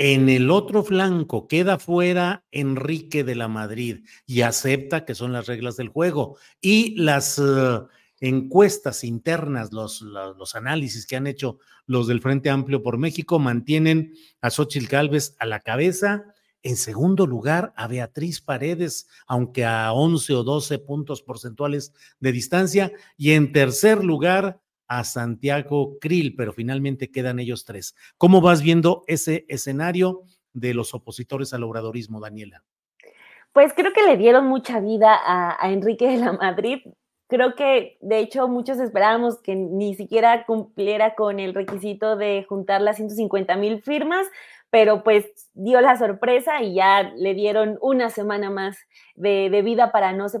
En el otro flanco queda fuera Enrique de la Madrid y acepta que son las reglas del juego. Y las uh, encuestas internas, los, análisis que han hecho los del Frente Amplio por México mantienen a Xochitl Gálvez a la cabeza. En segundo lugar, a Beatriz Paredes, aunque a 11 o 12 puntos porcentuales de distancia. Y en tercer lugar, a Santiago Krill, pero finalmente quedan ellos tres. ¿Cómo vas viendo ese escenario de los opositores al obradorismo, Daniela? Pues creo que le dieron mucha vida a, Enrique de la Madrid. Creo que, de hecho, muchos esperábamos que ni siquiera cumpliera con el requisito de juntar las 150 mil firmas, pero pues dio la sorpresa y ya le dieron una semana más de, de vida para no se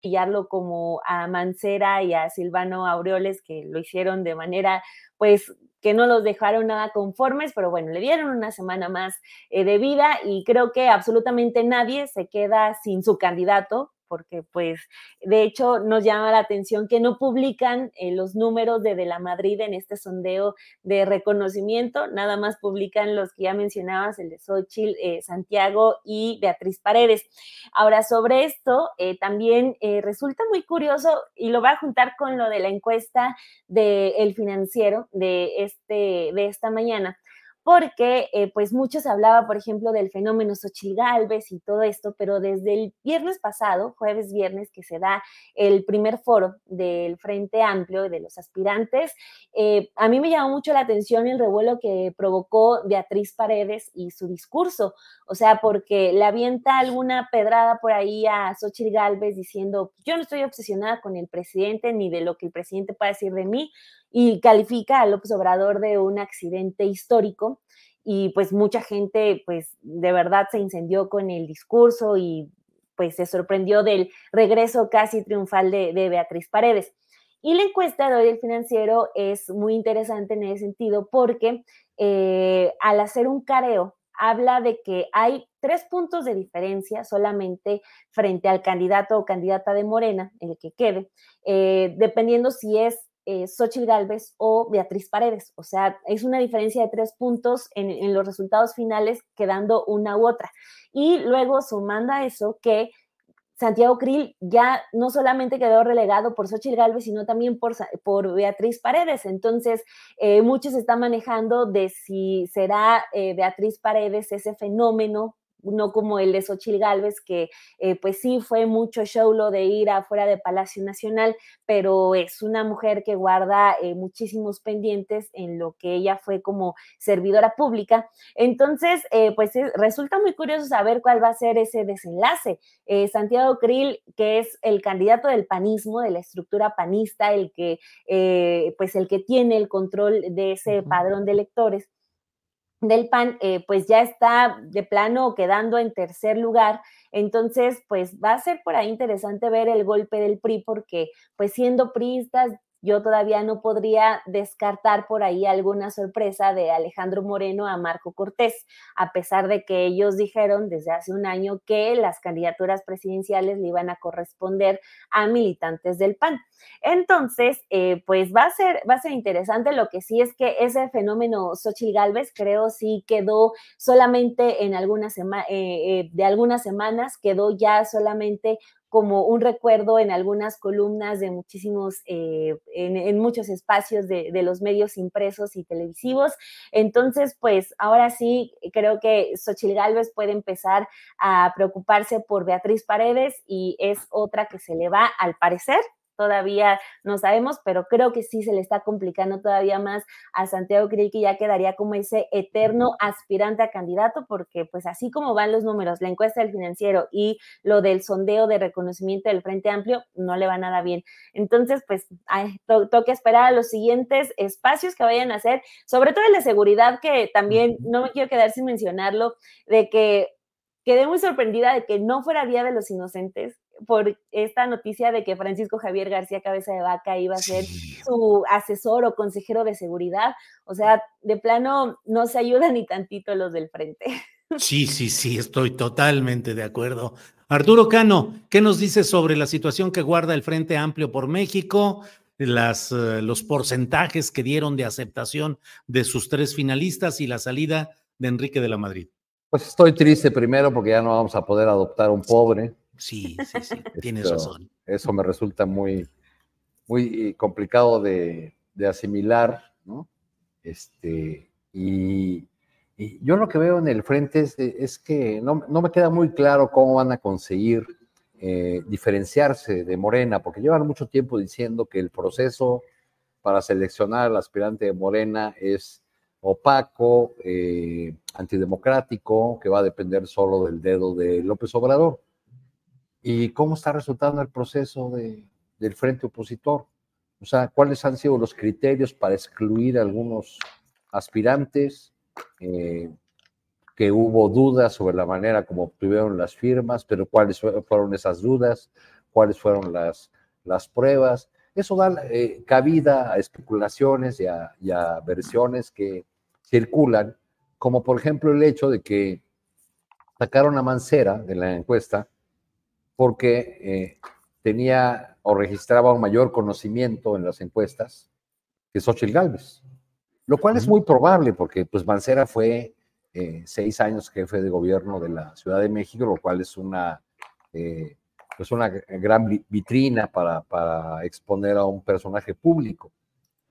Pillarlo como a Mancera y a Silvano Aureoles, que lo hicieron de manera, pues, que no los dejaron nada conformes, pero bueno, le dieron una semana más eh, de vida y creo que absolutamente nadie se queda sin su candidato porque pues de hecho nos llama la atención que no publican eh, los números de De la Madrid en este sondeo de reconocimiento, nada más publican los que ya mencionabas, el de Xochitl, eh, Santiago y Beatriz Paredes. Ahora, sobre esto, eh, también resulta muy curioso y lo va a juntar con lo de la encuesta del El Financiero de, este, de esta mañana porque eh, pues mucho se hablaba, por ejemplo, del fenómeno Xochitl Galvez y todo esto, pero desde el viernes pasado, jueves viernes, que se da el primer foro del Frente Amplio y de los aspirantes, eh, a mí me llamó mucho la atención el revuelo que provocó Beatriz Paredes y su discurso, o sea, porque le avienta alguna pedrada por ahí a Xochitl Galvez diciendo, yo no estoy obsesionada con el presidente ni de lo que el presidente pueda decir de mí, y califica a López Obrador de un accidente histórico y pues mucha gente pues de verdad se incendió con el discurso y pues se sorprendió del regreso casi triunfal de, Beatriz Paredes. Y la encuesta de hoy del financiero es muy interesante en ese sentido porque eh, al hacer un careo habla de que hay tres puntos de diferencia solamente frente al candidato o candidata de Morena, el que quede, eh, dependiendo si es eh, Xochitl Galvez o Beatriz Paredes. O sea, es una diferencia de tres puntos en, los resultados finales, quedando una u otra. Y luego sumando eso que Santiago Krill ya no solamente quedó relegado por Xochitl Galvez, sino también por, por Beatriz Paredes. Entonces, eh, muchos están manejando de si será eh, Beatriz Paredes ese fenómeno no como el de Xochil Gálvez, que eh, pues sí fue mucho show lo de ir afuera de Palacio Nacional, pero es una mujer que guarda eh, muchísimos pendientes en lo que ella fue como servidora pública. Entonces, eh, pues resulta muy curioso saber cuál va a ser ese desenlace. Santiago Krill, que es el candidato del panismo, de la estructura panista, el que, pues el que tiene el control de ese padrón de electores, del PAN, eh, pues ya está de plano quedando en tercer lugar. Entonces, pues va a ser por ahí interesante ver el golpe del PRI, porque pues siendo priistas yo todavía no podría descartar por ahí alguna sorpresa de Alejandro Moreno a Marco Cortés, a pesar de que ellos dijeron desde hace un año que las candidaturas presidenciales le iban a corresponder a militantes del PAN. Entonces, eh, pues va a, ser, va a ser interesante. Lo que sí es que ese fenómeno Xochitl Galvez creo sí quedó solamente en algunas semanas, eh, eh, de algunas semanas, quedó ya solamente como un recuerdo en algunas columnas de muchísimos, eh, en, muchos espacios de, de, los medios impresos y televisivos. Entonces, pues ahora sí, creo que Xochil Gálvez puede empezar a preocuparse por Beatriz Paredes y es otra que se le va, al parecer, todavía no sabemos, pero creo que sí se le está complicando todavía más a Santiago Krill, que ya quedaría como ese eterno aspirante a candidato, porque pues así como van los números, la encuesta del financiero y lo del sondeo de reconocimiento del Frente Amplio, no le va nada bien. Entonces, pues toca esperar a los siguientes espacios que vayan a hacer, sobre todo el de seguridad, que también no me quiero quedar sin mencionarlo, de que quedé muy sorprendida de que no fuera Día de los Inocentes, por esta noticia de que Francisco Javier García Cabeza de Vaca iba a ser su asesor o consejero de seguridad. O sea, de plano no se ayuda ni tantito los del frente. Sí, sí, sí, estoy totalmente de acuerdo. Arturo Cano, ¿qué nos dice sobre la situación que guarda el Frente Amplio por México? Las, eh, los porcentajes que dieron de aceptación de sus tres finalistas y la salida de Enrique de la Madrid. Pues estoy triste primero porque ya no vamos a poder adoptar un pobre. Sí, sí, sí, tienes razón. Eso me resulta muy, muy complicado de, asimilar, ¿no? Este, y, yo lo que veo en el frente es, que no, me queda muy claro cómo van a conseguir eh, diferenciarse de Morena, porque llevan mucho tiempo diciendo que el proceso para seleccionar al aspirante de Morena es opaco, eh, antidemocrático, que va a depender solo del dedo de López Obrador y cómo está resultando el proceso del frente opositor. O sea, cuáles han sido los criterios para excluir a algunos aspirantes, eh, que hubo dudas sobre la manera como obtuvieron las firmas, pero cuáles fueron esas dudas, cuáles fueron las, las pruebas. Eso da eh, cabida a especulaciones y a, y a versiones que circulan, como por ejemplo el hecho de que sacaron a Mancera de la encuesta porque eh, tenía o registraba un mayor conocimiento en las encuestas que Xochitl Galvez, lo cual es muy probable porque pues Mancera fue eh, seis años jefe de gobierno de la Ciudad de México, lo cual es una, eh, pues una gran vitrina para, para exponer a un personaje público.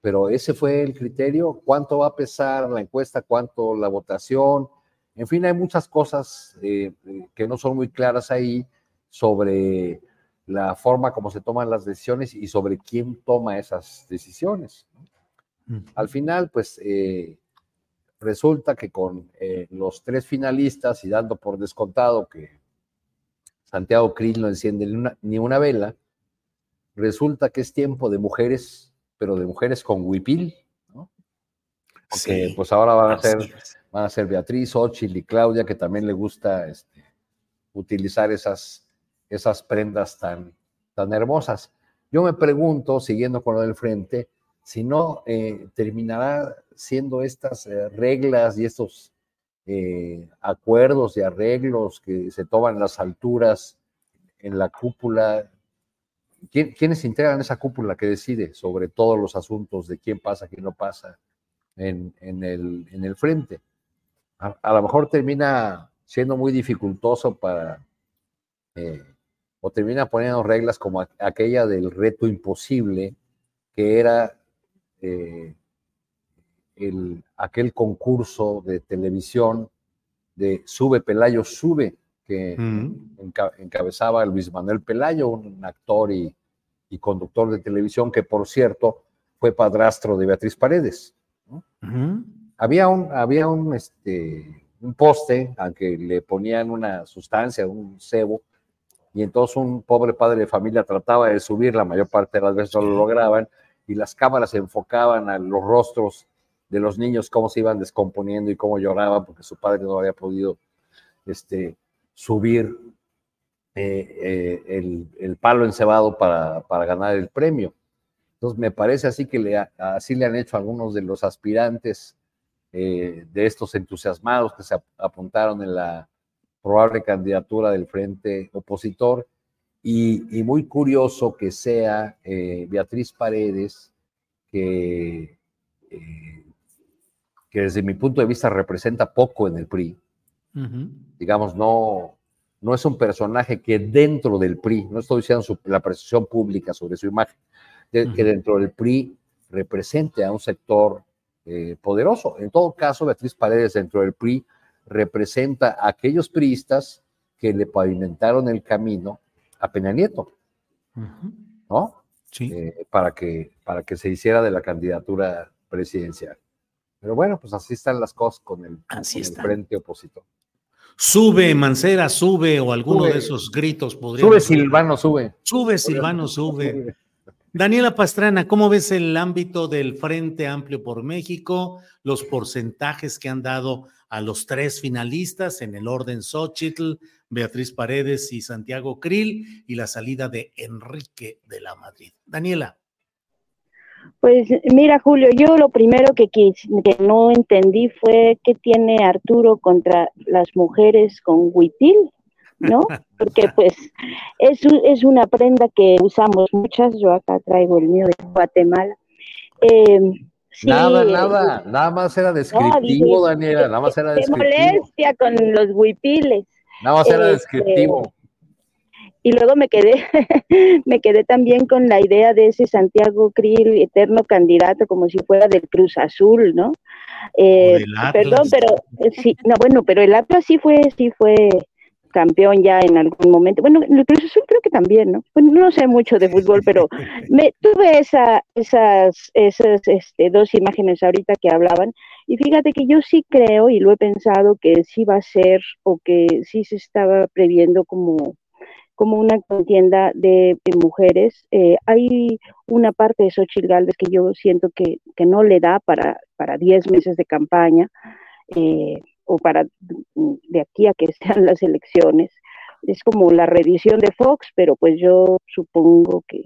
Pero ese fue el criterio, cuánto va a pesar la encuesta, cuánto la votación, en fin, hay muchas cosas que no son muy claras ahí sobre la forma como se toman las decisiones y sobre quién toma esas decisiones. Al final, pues eh, resulta que con eh, los tres finalistas y dando por descontado que Santiago Krill no enciende ni una, vela, resulta que es tiempo de mujeres, pero de mujeres con huipil, ¿no? Porque pues ahora van a ser, van a ser Beatriz, Ochil y Claudia, que también le gusta este, utilizar esas esas prendas tan, tan hermosas. Yo me pregunto, siguiendo con lo del frente, si no eh, terminará siendo estas eh, reglas y estos eh, acuerdos y arreglos que se toman en las alturas, en la cúpula. ¿Quiénes integran esa cúpula que decide sobre todos los asuntos de quién pasa, quién no pasa en, el, en el, frente? A, lo mejor termina siendo muy dificultoso para o termina poniendo reglas como aquella del reto imposible, que era eh, el, aquel concurso de televisión de Sube Pelayo Sube, que encabezaba Luis Manuel Pelayo, un actor y, conductor de televisión que, por cierto, fue padrastro de Beatriz Paredes. Había un, había un, este, un poste, aunque le ponían una sustancia, un cebo, y entonces un pobre padre de familia trataba de subir, la mayor parte de las veces no lo lograban, y las cámaras se enfocaban a los rostros de los niños, cómo se iban descomponiendo y cómo lloraban porque su padre no había podido este, subir eh, eh, el, palo encebado para, para, ganar el premio. Entonces me parece así que le, así le han hecho algunos de los aspirantes eh, de estos entusiasmados que se apuntaron en la probable candidatura del frente opositor y, muy curioso que sea Beatriz Paredes que que desde mi punto de vista representa poco en el PRI. Digamos, no, no es un personaje que dentro del PRI, no estoy diciendo la percepción pública sobre su imagen, que dentro del PRI represente a un sector eh, poderoso. En todo caso, Beatriz Paredes dentro del PRI representa a aquellos priistas que le pavimentaron el camino a Peña Nieto, ¿no? Sí. Eh, para, que, para que se hiciera de la candidatura presidencial. Pero bueno, pues así están las cosas con el, frente opositor. Sube, Mancera, sube, o alguno de esos gritos podría. Sube, Silvano, sube. Sube, Silvano, sube. Daniela Pastrana, ¿cómo ves el ámbito del Frente Amplio por México? Los porcentajes que han dado a los tres finalistas en el orden Xochitl, Beatriz Paredes y Santiago Krill, y la salida de Enrique de la Madrid. Daniela. Pues mira, Julio, yo lo primero que, que no entendí fue qué tiene Arturo contra las mujeres con huitil, ¿no? Porque pues es, es una prenda que usamos muchas, yo acá traigo el mío de Guatemala. Nada, nada, nada más era descriptivo, Daniela, nada más era descriptivo. molestia con los huipiles. Nada más era este, descriptivo. Y luego me quedé, me quedé también con la idea de ese Santiago Krill, eterno candidato, como si fuera del Cruz Azul, ¿no? Eh, perdón, pero eh, sí, no, bueno, pero el Atlas sí fue, sí fue campeón ya en algún momento. Bueno, el Cruz Azul creo que también, ¿no? Bueno, no sé mucho de fútbol, pero me tuve esa, esas, esas este, dos imágenes ahorita que hablaban. Y fíjate que yo sí creo y lo he pensado que sí va a ser o que sí se estaba previendo como como una contienda de, mujeres. Eh, hay una parte de Xochitl Galvez que yo siento que, no le da para, para 10 meses de campaña eh, o para de aquí a que sean las elecciones. Es como la reedición de Fox, pero pues yo supongo que,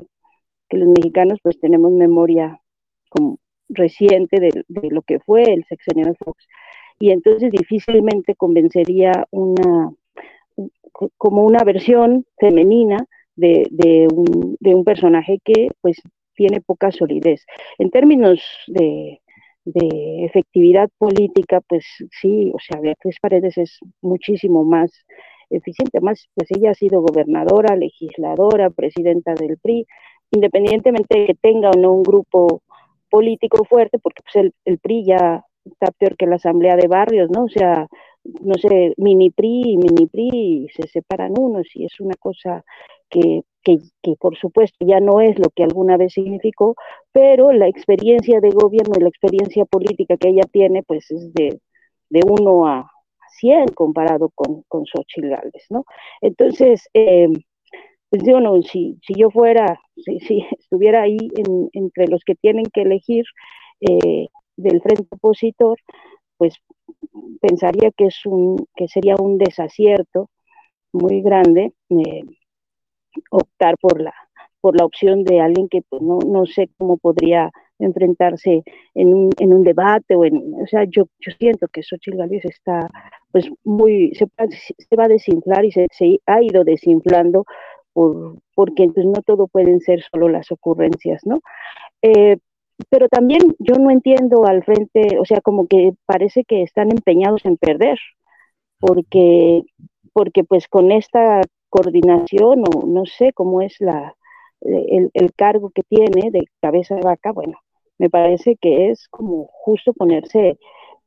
los mexicanos pues tenemos memoria como reciente de, de lo que fue el sexenio de Fox. Y entonces difícilmente convencería una como una versión femenina de, de, un, de, un, personaje que pues tiene poca solidez. En términos de, de, efectividad política, pues sí, o sea, Beatriz Paredes es muchísimo más eficiente, más, pues ella ha sido gobernadora, legisladora, presidenta del PRI, independientemente de que tenga o no un grupo político fuerte, porque pues el, el PRI ya está peor que la asamblea de barrios, ¿no? O sea, no sé, mini PRI y mini PRI se separan unos y es una cosa que, que, que, por supuesto ya no es lo que alguna vez significó, pero la experiencia de gobierno y la experiencia política que ella tiene, pues es de, de uno a, cien comparado con, con Xochitl ¿no? Entonces, eh, pues yo no, si, si yo fuera, si, si estuviera ahí en, entre los que tienen que elegir eh, del frente opositor, pues pensaría que, es un, que sería un desacierto muy grande eh, optar por la, por la opción de alguien que pues, no, no sé cómo podría enfrentarse en un, en un debate o en, o sea, yo, yo siento que Xochitl Gálvez está pues muy, se, se va a desinflar y se, ha ido desinflando por, porque entonces no todo pueden ser solo las ocurrencias, ¿no? Eh, pero también yo no entiendo al frente, o sea, como que parece que están empeñados en perder, porque, porque pues con esta coordinación o no sé cómo es la, el, el cargo que tiene de cabeza de vaca, bueno, me parece que es como justo ponerse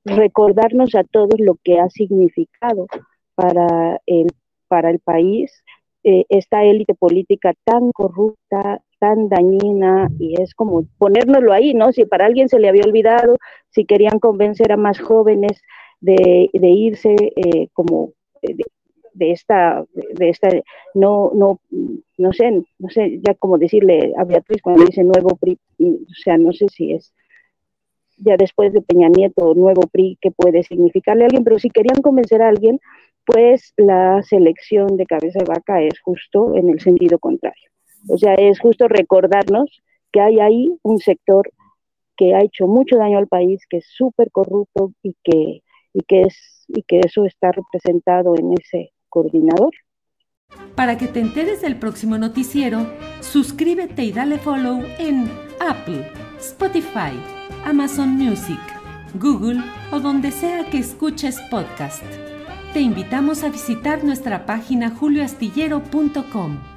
recordarnos a todos lo que ha significado para el, para el país eh, esta élite política tan corrupta, tan dañina, y es como ponérnoslo ahí, ¿no? Si para alguien se le había olvidado, si querían convencer a más jóvenes de, irse eh, como de, esta, de esta, no, no, no sé, no sé, ya como decirle a Beatriz cuando dice nuevo PRI, o sea, no sé si es ya después de Peña Nieto, nuevo PRI, que puede significarle a alguien, pero si querían convencer a alguien, pues la selección de cabeza de vaca es justo en el sentido contrario. O sea, es justo recordarnos que hay ahí un sector que ha hecho mucho daño al país, que es súper corrupto y que, y, que es, y que eso está representado en ese coordinador. Para que te enteres del próximo noticiero, suscríbete y dale follow en Apple, Spotify, Amazon Music, Google o donde sea que escuches podcast. Te invitamos a visitar nuestra página julioastillero.com.